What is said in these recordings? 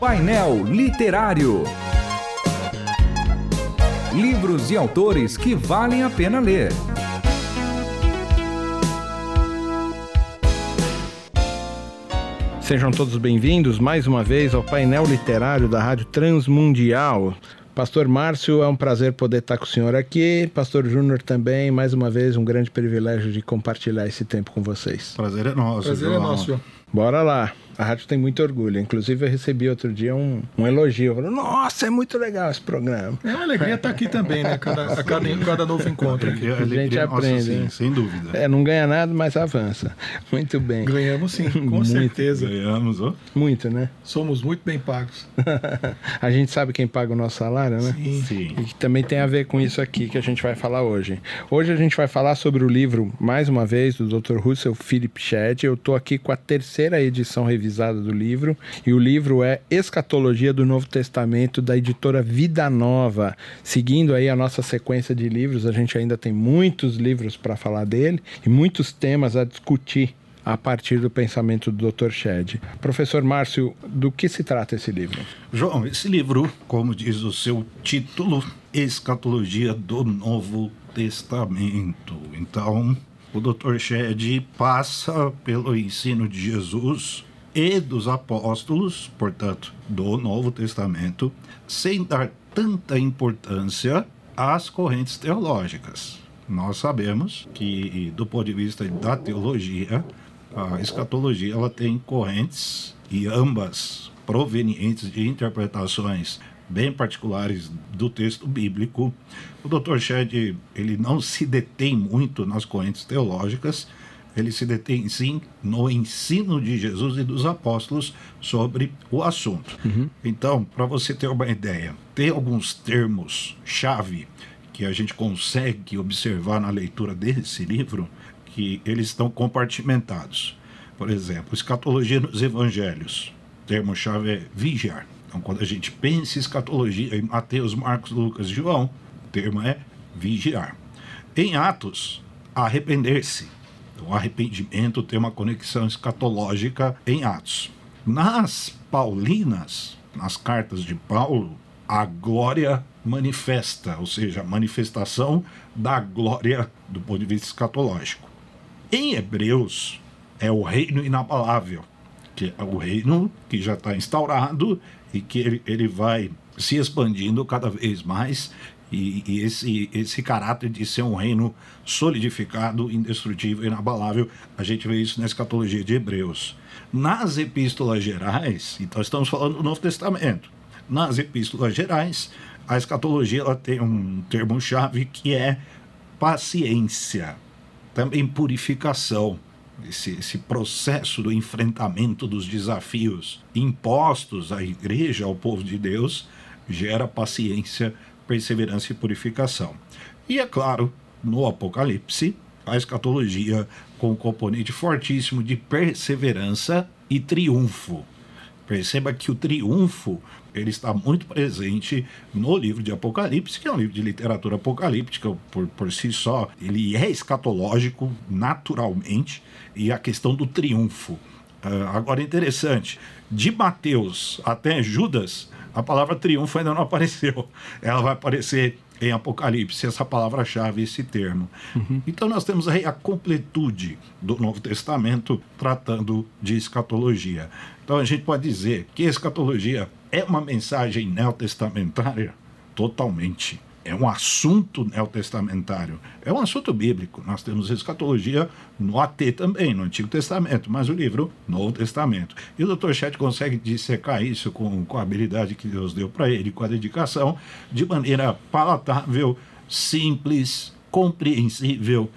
Painel Literário. Livros e autores que valem a pena ler. Sejam todos bem-vindos mais uma vez ao painel literário da Rádio Transmundial. Pastor Márcio, é um prazer poder estar com o senhor aqui. Pastor Júnior também, mais uma vez, um grande privilégio de compartilhar esse tempo com vocês. Prazer é nosso. Prazer é nosso. Bora lá. A rádio tem muito orgulho. Inclusive, eu recebi outro dia um, um elogio. Falei, nossa, é muito legal esse programa. É uma alegria estar aqui também, né? Cada, a cada, cada novo encontro aqui. A gente aprende. Nossa, sim, sem dúvida. É, não ganha nada, mas avança. Muito bem. Ganhamos sim, com Muito. certeza. Ganhamos, ó. Muito, né? Somos muito bem pagos. a gente sabe quem paga o nosso salário, né? Sim. Sim. E que também tem a ver com isso aqui que a gente vai falar hoje. Hoje a gente vai falar sobre o livro, mais uma vez, do Dr. Russell Philip Shedd. Eu estou aqui com a terceira edição revisada do livro. E o livro é Escatologia do Novo Testamento, da editora Vida Nova. Seguindo aí a nossa sequência de livros, a gente ainda tem muitos livros para falar dele e muitos temas a discutir a partir do pensamento do Dr. Shedd. Professor Márcio, do que se trata esse livro? João, esse livro, como diz o seu título, Escatologia do Novo Testamento. Então, o Dr. Shedd passa pelo ensino de Jesus e dos apóstolos, portanto, do Novo Testamento, sem dar tanta importância às correntes teológicas. Nós sabemos que, do ponto de vista da teologia, a escatologia ela tem correntes e ambas provenientes de interpretações bem particulares do texto bíblico. O Dr. Shedd ele não se detém muito nas correntes teológicas, ele se detém sim no ensino de Jesus e dos apóstolos sobre o assunto. Então, para você ter uma ideia, tem alguns termos chave que a gente consegue observar na leitura desse livro que eles estão compartimentados. Por exemplo, escatologia nos evangelhos. O termo-chave é vigiar. Então, quando a gente pensa em escatologia em Mateus, Marcos, Lucas João, o termo é vigiar. Em Atos, arrepender-se. Então, o arrependimento tem uma conexão escatológica em Atos. Nas Paulinas, nas cartas de Paulo, a glória manifesta, ou seja, a manifestação da glória do ponto de vista escatológico. Em Hebreus, é o reino inabalável, que é o reino que já está instaurado e que ele, ele vai se expandindo cada vez mais e, e, esse, esse caráter de ser um reino solidificado, indestrutível, inabalável, a gente vê isso na escatologia de Hebreus. Nas epístolas gerais, então estamos falando do Novo Testamento, nas epístolas gerais, a escatologia ela tem um termo-chave que é paciência, também purificação. Esse, esse processo do enfrentamento dos desafios impostos à igreja, ao povo de Deus, gera paciência, perseverança e purificação. E é claro, no Apocalipse, a escatologia com um componente fortíssimo de perseverança e triunfo. Perceba que o triunfo ele está muito presente no livro de Apocalipse, que é um livro de literatura apocalíptica por, por si só. Ele é escatológico naturalmente e a questão do triunfo. Uh, agora, interessante, de Mateus até Judas, a palavra triunfo ainda não apareceu. Ela vai aparecer em Apocalipse, essa palavra-chave, esse termo. Uhum. Então nós temos aí a completude do Novo Testamento tratando de escatologia. Então a gente pode dizer que escatologia é uma mensagem neotestamentária? Totalmente. É um assunto neotestamentário. É um assunto bíblico. Nós temos escatologia no AT também, no Antigo Testamento, mas o livro Novo Testamento. E o Dr. Chet consegue dissecar isso com, com a habilidade que Deus deu para ele, com a dedicação, de maneira palatável, simples, compreensível,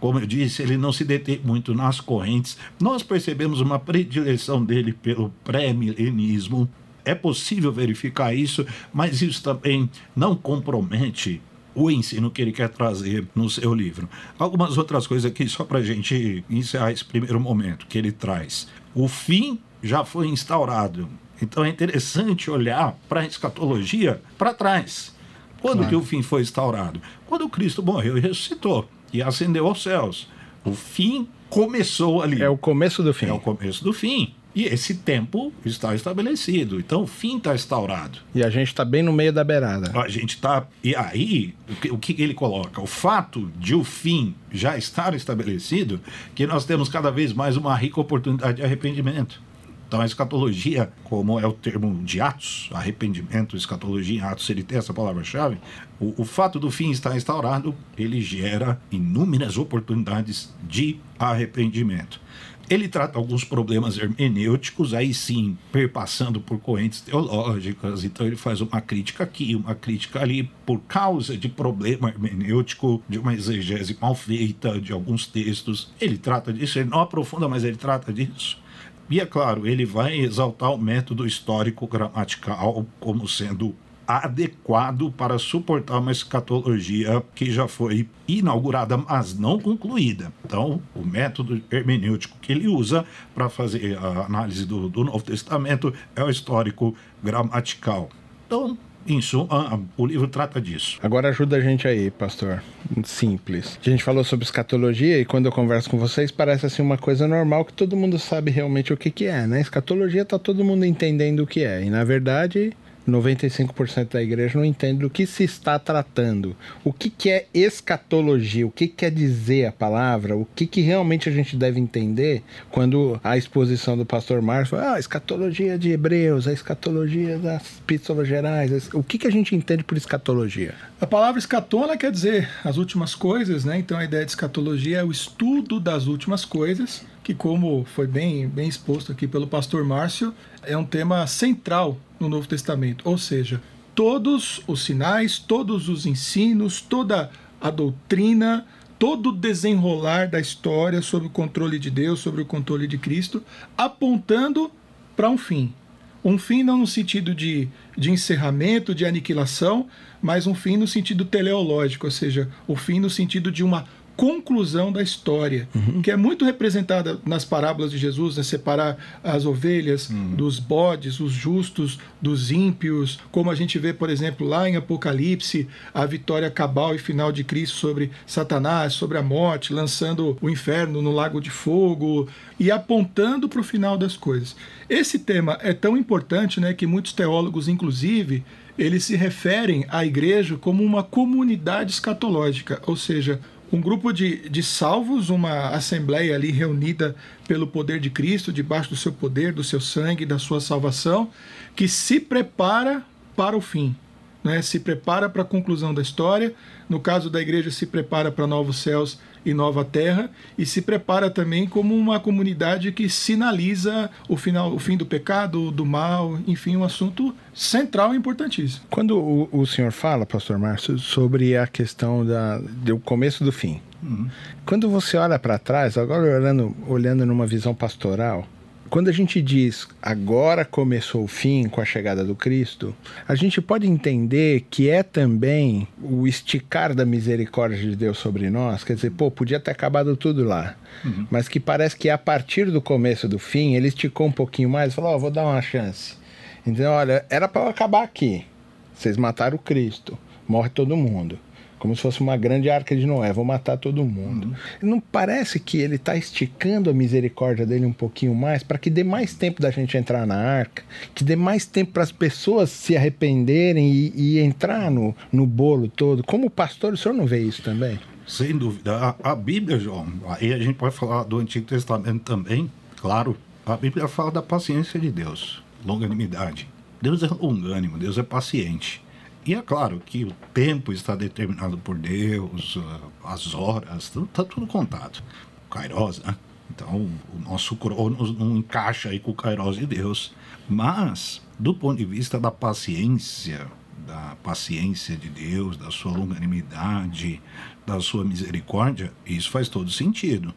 como eu disse, ele não se detém muito nas correntes. Nós percebemos uma predileção dele pelo pré-milenismo. É possível verificar isso, mas isso também não compromete o ensino que ele quer trazer no seu livro. Algumas outras coisas aqui, só para a gente encerrar esse primeiro momento que ele traz. O fim já foi instaurado. Então é interessante olhar para a escatologia para trás. Quando claro. que o fim foi instaurado? Quando Cristo morreu e ressuscitou e ascendeu aos céus. O fim começou ali. É o começo do fim. É o começo do fim. E esse tempo está estabelecido. Então o fim está instaurado. E a gente está bem no meio da beirada. A gente está. E aí, o que, o que ele coloca? O fato de o fim já estar estabelecido, que nós temos cada vez mais uma rica oportunidade de arrependimento. Então, a escatologia, como é o termo de Atos, arrependimento, escatologia Atos, ele tem essa palavra-chave. O, o fato do fim estar instaurado, ele gera inúmeras oportunidades de arrependimento. Ele trata alguns problemas hermenêuticos, aí sim, perpassando por correntes teológicas. Então, ele faz uma crítica aqui, uma crítica ali, por causa de problema hermenêutico, de uma exegese mal feita, de alguns textos. Ele trata disso, ele não aprofunda, mas ele trata disso. E é claro, ele vai exaltar o método histórico gramatical como sendo adequado para suportar uma escatologia que já foi inaugurada, mas não concluída. Então, o método hermenêutico que ele usa para fazer a análise do, do Novo Testamento é o histórico gramatical. Então, em suma, o livro trata disso. Agora ajuda a gente aí, pastor. Simples. A gente falou sobre escatologia e quando eu converso com vocês parece assim uma coisa normal que todo mundo sabe realmente o que, que é, né? Escatologia tá todo mundo entendendo o que é. E na verdade, 95% da igreja não entende do que se está tratando. O que, que é escatologia? O que, que quer dizer a palavra? O que, que realmente a gente deve entender quando a exposição do pastor Márcio ah, a escatologia de Hebreus, a escatologia das epístolas gerais. O que, que a gente entende por escatologia? A palavra escatona quer dizer as últimas coisas, né? Então a ideia de escatologia é o estudo das últimas coisas, que como foi bem, bem exposto aqui pelo pastor Márcio, é um tema central no Novo Testamento, ou seja, todos os sinais, todos os ensinos, toda a doutrina, todo o desenrolar da história sobre o controle de Deus, sobre o controle de Cristo, apontando para um fim. Um fim não no sentido de, de encerramento, de aniquilação, mas um fim no sentido teleológico, ou seja, o fim no sentido de uma conclusão da história, uhum. que é muito representada nas parábolas de Jesus, né? separar as ovelhas uhum. dos bodes, os justos dos ímpios, como a gente vê, por exemplo, lá em Apocalipse, a vitória cabal e final de Cristo sobre Satanás, sobre a morte, lançando o inferno no lago de fogo e apontando para o final das coisas. Esse tema é tão importante né, que muitos teólogos, inclusive, eles se referem à igreja como uma comunidade escatológica, ou seja, um grupo de, de salvos, uma assembleia ali reunida pelo poder de Cristo, debaixo do seu poder, do seu sangue, da sua salvação, que se prepara para o fim né, se prepara para a conclusão da história. No caso da igreja, se prepara para novos céus e nova terra e se prepara também como uma comunidade que sinaliza o final, o fim do pecado, do mal, enfim, um assunto central e importantíssimo. Quando o, o senhor fala, Pastor Márcio, sobre a questão da, do começo do fim, uhum. quando você olha para trás, agora olhando, olhando numa visão pastoral, quando a gente diz agora começou o fim com a chegada do Cristo, a gente pode entender que é também o esticar da misericórdia de Deus sobre nós, quer dizer, pô, podia ter acabado tudo lá, uhum. mas que parece que a partir do começo do fim, ele esticou um pouquinho mais falou: Ó, oh, vou dar uma chance. Então, olha, era para acabar aqui. Vocês mataram o Cristo, morre todo mundo como se fosse uma grande arca de Noé, vou matar todo mundo. Uhum. Não parece que ele está esticando a misericórdia dele um pouquinho mais para que dê mais tempo da gente entrar na arca, que dê mais tempo para as pessoas se arrependerem e, e, entrar no, no bolo todo. Como pastor, o senhor não vê isso também? Sem dúvida. A, a Bíblia, João, aí a gente pode falar do Antigo Testamento também, claro. A Bíblia fala da paciência de Deus, longanimidade. Deus é longânimo, Deus é paciente. E é claro que o tempo está determinado por Deus, ah, as horas, está tudo contado. Kairos, né? Então, o nosso Cronos não encaixa aí com o Kairos de Deus. Mas, do ponto de vista da paciência, da paciência de Deus, da sua longanimidade, da sua misericórdia, isso faz todo sentido.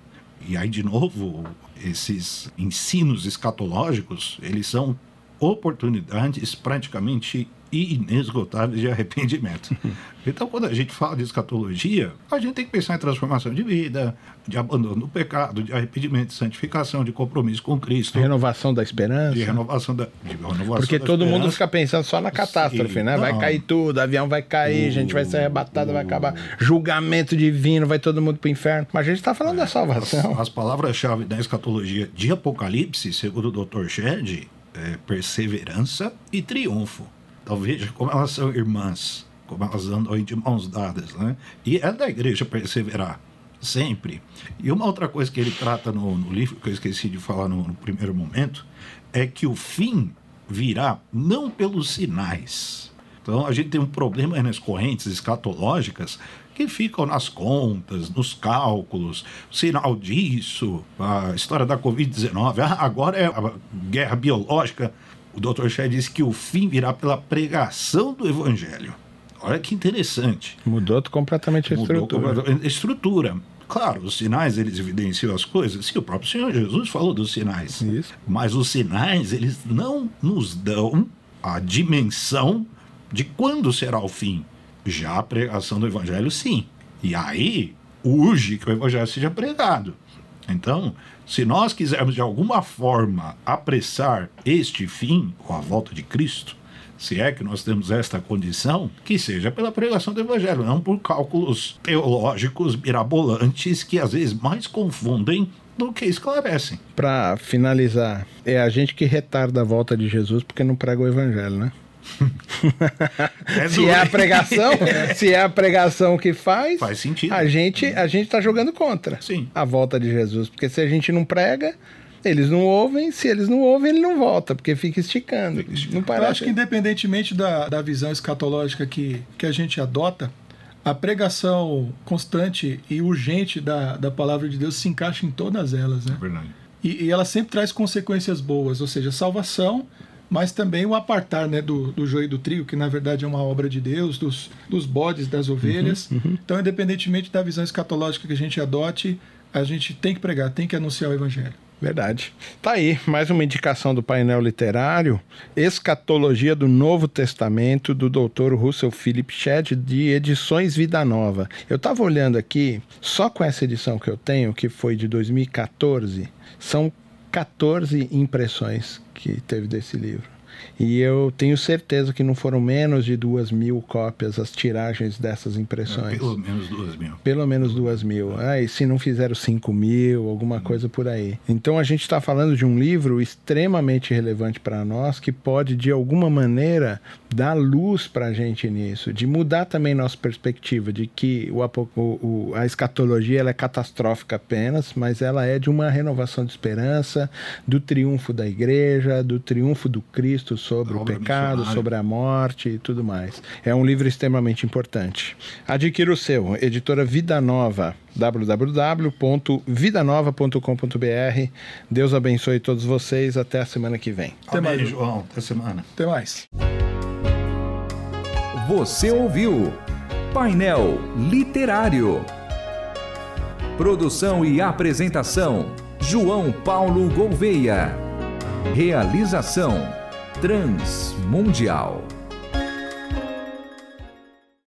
E aí, de novo, esses ensinos escatológicos, eles são oportunidades praticamente inesgotáveis de arrependimento. Então, quando a gente fala de escatologia, a gente tem que pensar em transformação de vida, de abandono do pecado, de arrependimento, de santificação, de compromisso com Cristo. Renovação da esperança. De renovação da. De renovação Porque da todo esperança. mundo fica pensando só na catástrofe, Sim, né? Vai não. cair tudo, avião vai cair, a gente vai ser arrebatado, vai acabar. Julgamento divino, vai todo mundo pro inferno. Mas a gente tá falando da salvação. As palavras-chave da escatologia de Apocalipse, segundo o Dr. Shed, é perseverança e triunfo. Então veja como elas são irmãs, como elas andam de mãos dadas, né? E é da igreja perseverar, sempre. E uma outra coisa que ele trata no, no livro, que eu esqueci de falar no, no primeiro momento, é que o fim virá não pelos sinais. Então a gente tem um problema nas correntes escatológicas que ficam nas contas, nos cálculos, sinal disso, a história da Covid-19, ah, agora é a guerra biológica. O Dr. Shea disse que o fim virá pela pregação do evangelho. Olha que interessante. Mudou completamente a Mudou estrutura. completamente a estrutura. Claro, os sinais eles evidenciam as coisas. Sim, o próprio Senhor Jesus falou dos sinais. Isso. Mas os sinais eles não nos dão a dimensão de quando será o fim. Já a pregação do evangelho, sim. E aí urge que o evangelho seja pregado. Então, se nós quisermos de alguma forma apressar este fim, ou a volta de Cristo, se é que nós temos esta condição, que seja pela pregação do Evangelho, não por cálculos teológicos mirabolantes que às vezes mais confundem do que esclarecem. Pra finalizar, é a gente que retarda a volta de Jesus porque não prega o evangelho, né? É Se é a pregação, se é a pregação que faz, Faz sentido. a gente a gente tá jogando contra Sim. a volta de Jesus, porque se a gente não prega, eles não ouvem, se eles não ouvem, ele não volta, porque fica esticando. Não Eu parece. acho que independentemente da, da visão escatológica que, que a gente adota, a pregação constante e urgente da, da palavra de Deus se encaixa em todas elas, né? Verdade. E, e ela sempre traz consequências boas, ou seja, salvação, mas também o apartar né, do, do joio do trigo, que na verdade é uma obra de Deus, dos, dos bodes, das ovelhas. Então, independentemente da visão escatológica que a gente adote, a gente tem que pregar, tem que anunciar o evangelho. Verdade. Tá aí, mais uma indicação do painel literário, Escatologia do Novo Testamento, do Dr. Russell Philip Shedd, de Edições Vida Nova. Eu tava olhando aqui, só com essa edição que eu tenho, que foi de 2014, são 14 impressões que teve desse livro. E eu tenho certeza que não foram menos de duas mil cópias as tiragens dessas impressões. Pelo menos duas mil. Pelo menos duas mil. Ah, e se não fizeram cinco mil, alguma coisa por aí. Então a gente está falando de um livro extremamente relevante para nós que pode, de alguma maneira, dar luz para a gente nisso, de mudar também nossa perspectiva de que o- o- a escatologia ela é catastrófica apenas, mas ela é de uma renovação de esperança, do triunfo da igreja, do triunfo do Cristo sobre o pecado, missionária. sobre a morte e tudo mais. É um livro extremamente importante. Adquira o seu, editora Vida Nova, www.vidanova.com.br. Deus abençoe todos vocês. Até a semana que vem. Até Amém, mais. João. Até semana. Até mais. Você ouviu Painel Literário. Produção e apresentação: João Paulo Gouveia. Realização: Transmundial.